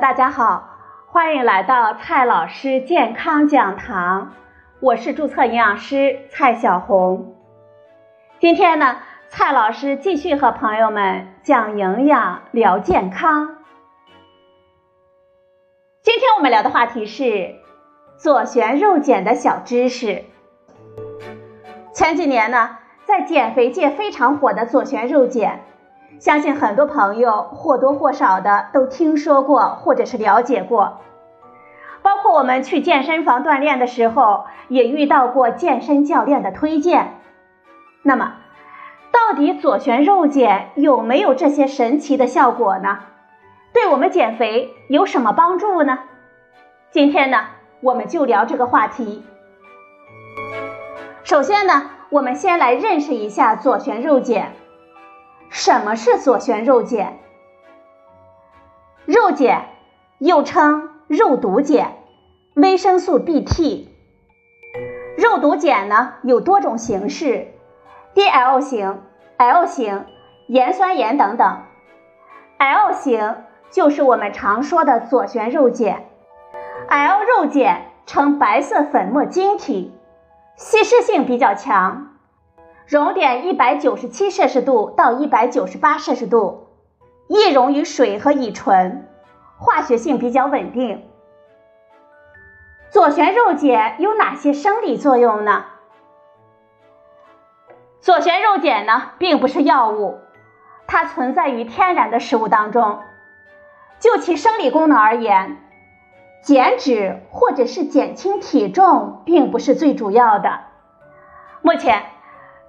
大家好，欢迎来到蔡老师健康讲堂，我是注册营养师蔡小红。今天呢，蔡老师继续和朋友们讲营养、聊健康。今天我们聊的话题是左旋肉碱的小知识。前几年呢，在减肥界非常火的左旋肉碱。相信很多朋友或多或少的都听说过或者是了解过，包括我们去健身房锻炼的时候，也遇到过健身教练的推荐。那么，到底左旋肉碱有没有这些神奇的效果呢？对我们减肥有什么帮助呢？今天呢，我们就聊这个话题。首先呢，我们先来认识一下左旋肉碱。什么是左旋肉碱？肉碱又称肉毒碱、维生素 Bt。肉毒碱呢有多种形式，DL 型、L 型、盐酸盐等等。L 型就是我们常说的左旋肉碱。L 肉碱呈白色粉末晶体，吸湿性比较强。熔点一百九十七摄氏度到一百九十八摄氏度，易溶于水和乙醇，化学性比较稳定。左旋肉碱有哪些生理作用呢？左旋肉碱呢，并不是药物，它存在于天然的食物当中。就其生理功能而言，减脂或者是减轻体重，并不是最主要的。目前。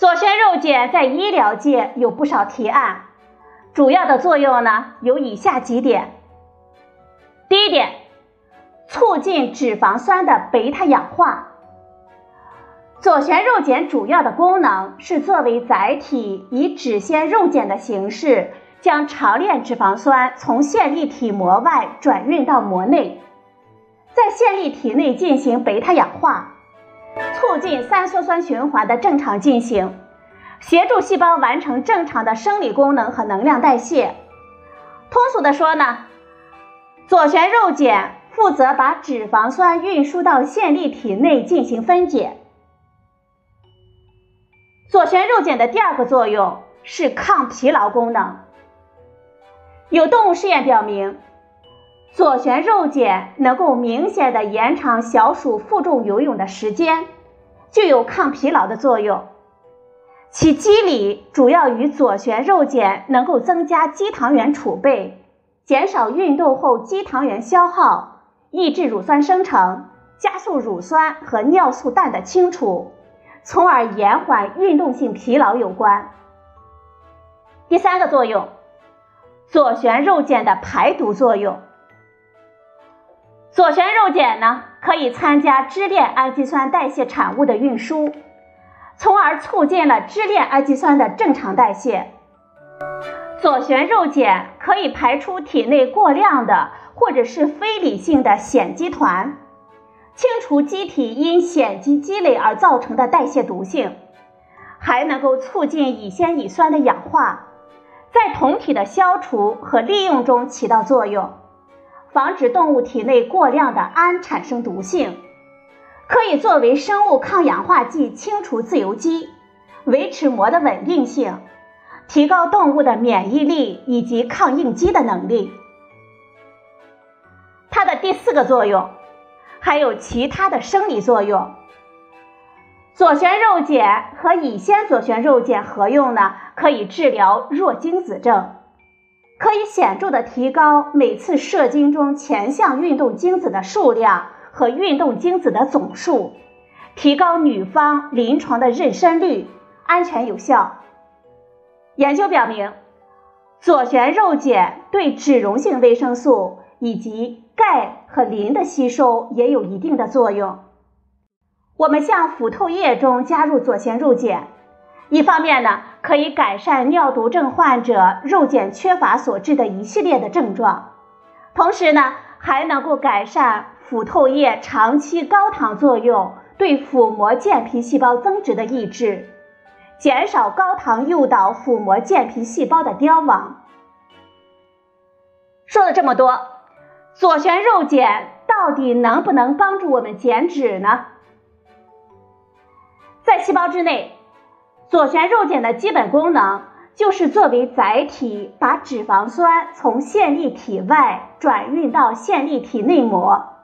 左旋肉碱在医疗界有不少提案，主要的作用呢有以下几点。第一点，促进脂肪酸的贝塔氧化。左旋肉碱主要的功能是作为载体，以脂鲜肉碱的形式，将长链脂肪酸从线粒体膜外转运到膜内，在线粒体内进行贝塔氧化。促进三羧酸循环的正常进行，协助细胞完成正常的生理功能和能量代谢。通俗的说呢，左旋肉碱负责把脂肪酸运输到线粒体内进行分解。左旋肉碱的第二个作用是抗疲劳功能。有动物试验表明。左旋肉碱能够明显的延长小鼠负重游泳的时间，具有抗疲劳的作用。其机理主要与左旋肉碱能够增加肌糖原储备，减少运动后肌糖原消耗，抑制乳酸生成，加速乳酸和尿素氮的清除，从而延缓运动性疲劳有关。第三个作用，左旋肉碱的排毒作用。左旋肉碱呢，可以参加支链氨基酸代谢产物的运输，从而促进了支链氨基酸的正常代谢。左旋肉碱可以排出体内过量的或者是非理性的酰基团，清除机体因酰基积累而造成的代谢毒性，还能够促进乙酰乙酸的氧化，在酮体的消除和利用中起到作用。防止动物体内过量的氨产生毒性，可以作为生物抗氧化剂清除自由基，维持膜的稳定性，提高动物的免疫力以及抗应激的能力。它的第四个作用还有其他的生理作用。左旋肉碱和乙酰左旋肉碱合用呢，可以治疗弱精子症。可以显著的提高每次射精中前向运动精子的数量和运动精子的总数，提高女方临床的妊娠率，安全有效。研究表明，左旋肉碱对脂溶性维生素以及钙和磷的吸收也有一定的作用。我们向腐透液中加入左旋肉碱。一方面呢，可以改善尿毒症患者肉碱缺乏所致的一系列的症状，同时呢，还能够改善腹透液长期高糖作用对腹膜间皮细胞增殖的抑制，减少高糖诱导腹膜间皮细胞的凋亡。说了这么多，左旋肉碱到底能不能帮助我们减脂呢？在细胞之内，左旋肉碱的基本功能就是作为载体，把脂肪酸从线粒体外转运到线粒体内膜。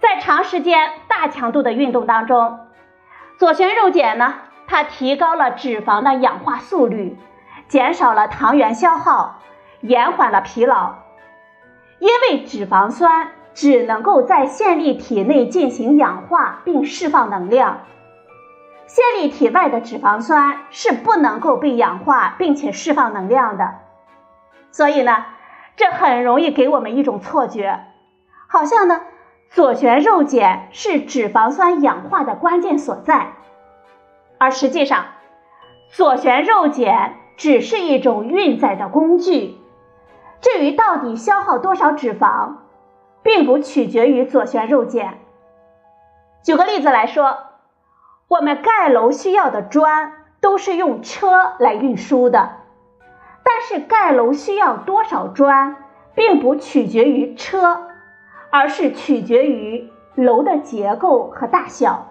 在长时间大强度的运动当中，左旋肉碱呢，它提高了脂肪的氧化速率，减少了糖原消耗，延缓了疲劳。因为脂肪酸只能够在线粒体内进行氧化并释放能量。线粒体外的脂肪酸是不能够被氧化并且释放能量的，所以呢，这很容易给我们一种错觉，好像呢，左旋肉碱是脂肪酸氧化的关键所在，而实际上，左旋肉碱只是一种运载的工具，至于到底消耗多少脂肪，并不取决于左旋肉碱。举个例子来说。我们盖楼需要的砖都是用车来运输的，但是盖楼需要多少砖，并不取决于车，而是取决于楼的结构和大小。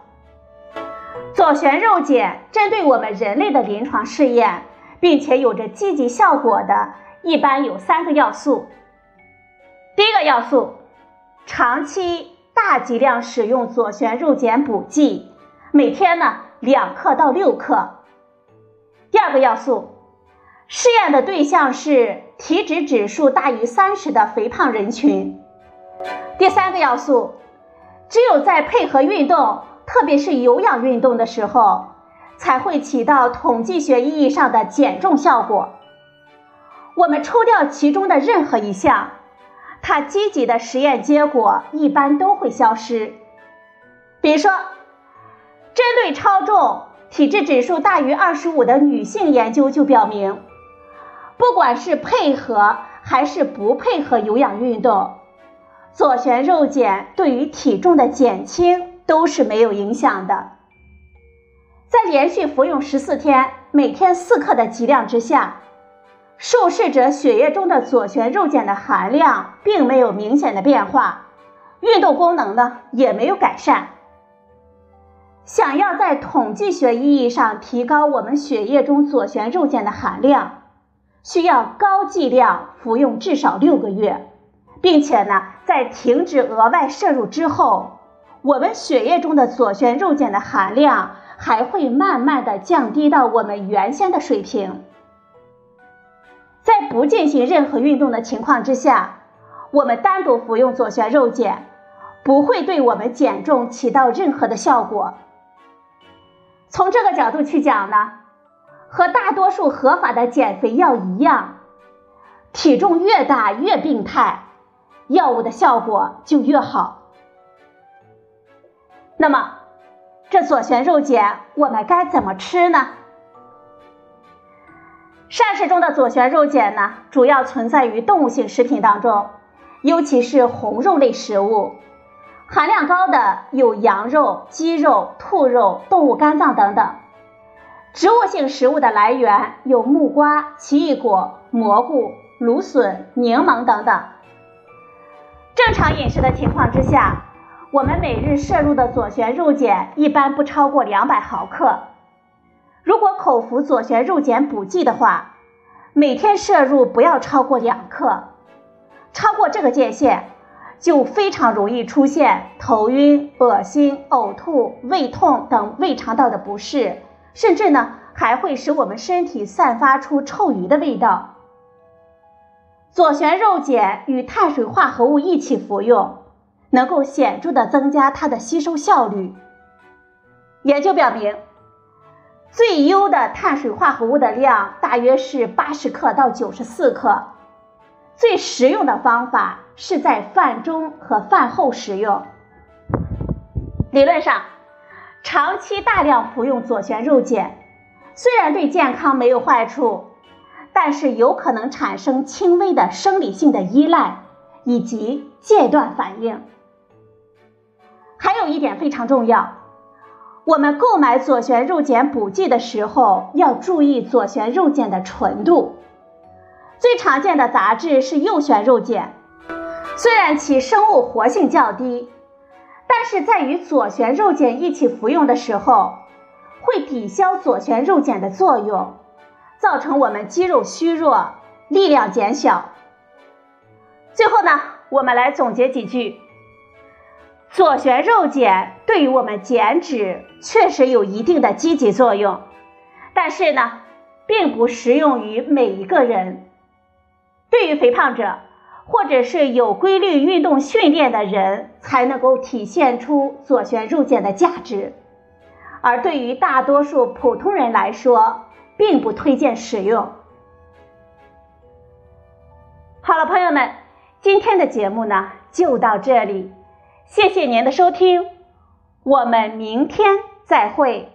左旋肉碱针对我们人类的临床试验，并且有着积极效果的，一般有三个要素。第一个要素，长期大剂量使用左旋肉碱补剂。每天呢两克到六克。第二个要素，试验的对象是体脂指数大于三十的肥胖人群。第三个要素，只有在配合运动，特别是有氧运动的时候，才会起到统计学意义上的减重效果。我们抽掉其中的任何一项，它积极的实验结果一般都会消失。比如说。针对超重、体质指数大于二十五的女性研究就表明，不管是配合还是不配合有氧运动，左旋肉碱对于体重的减轻都是没有影响的。在连续服用十四天，每天四克的剂量之下，受试者血液中的左旋肉碱的含量并没有明显的变化，运动功能呢也没有改善。想要在统计学意义上提高我们血液中左旋肉碱的含量，需要高剂量服用至少六个月，并且呢，在停止额外摄入之后，我们血液中的左旋肉碱的含量还会慢慢的降低到我们原先的水平。在不进行任何运动的情况之下，我们单独服用左旋肉碱，不会对我们减重起到任何的效果。从这个角度去讲呢，和大多数合法的减肥药一样，体重越大越病态，药物的效果就越好。那么，这左旋肉碱我们该怎么吃呢？膳食中的左旋肉碱呢，主要存在于动物性食品当中，尤其是红肉类食物。含量高的有羊肉、鸡肉、兔肉、动物肝脏等等。植物性食物的来源有木瓜、奇异果、蘑菇、芦笋、柠檬等等。正常饮食的情况之下，我们每日摄入的左旋肉碱一般不超过两百毫克。如果口服左旋肉碱补剂的话，每天摄入不要超过两克。超过这个界限。就非常容易出现头晕、恶心、呕吐、胃痛等胃肠道的不适，甚至呢还会使我们身体散发出臭鱼的味道。左旋肉碱与碳水化合物一起服用，能够显著的增加它的吸收效率。研究表明，最优的碳水化合物的量大约是八十克到九十四克。最实用的方法是在饭中和饭后食用。理论上，长期大量服用左旋肉碱，虽然对健康没有坏处，但是有可能产生轻微的生理性的依赖以及戒断反应。还有一点非常重要，我们购买左旋肉碱补剂的时候要注意左旋肉碱的纯度。最常见的杂质是右旋肉碱，虽然其生物活性较低，但是在与左旋肉碱一起服用的时候，会抵消左旋肉碱的作用，造成我们肌肉虚弱、力量减小。最后呢，我们来总结几句：左旋肉碱对于我们减脂确实有一定的积极作用，但是呢，并不适用于每一个人。对于肥胖者，或者是有规律运动训练的人，才能够体现出左旋肉碱的价值。而对于大多数普通人来说，并不推荐使用。好了，朋友们，今天的节目呢就到这里，谢谢您的收听，我们明天再会。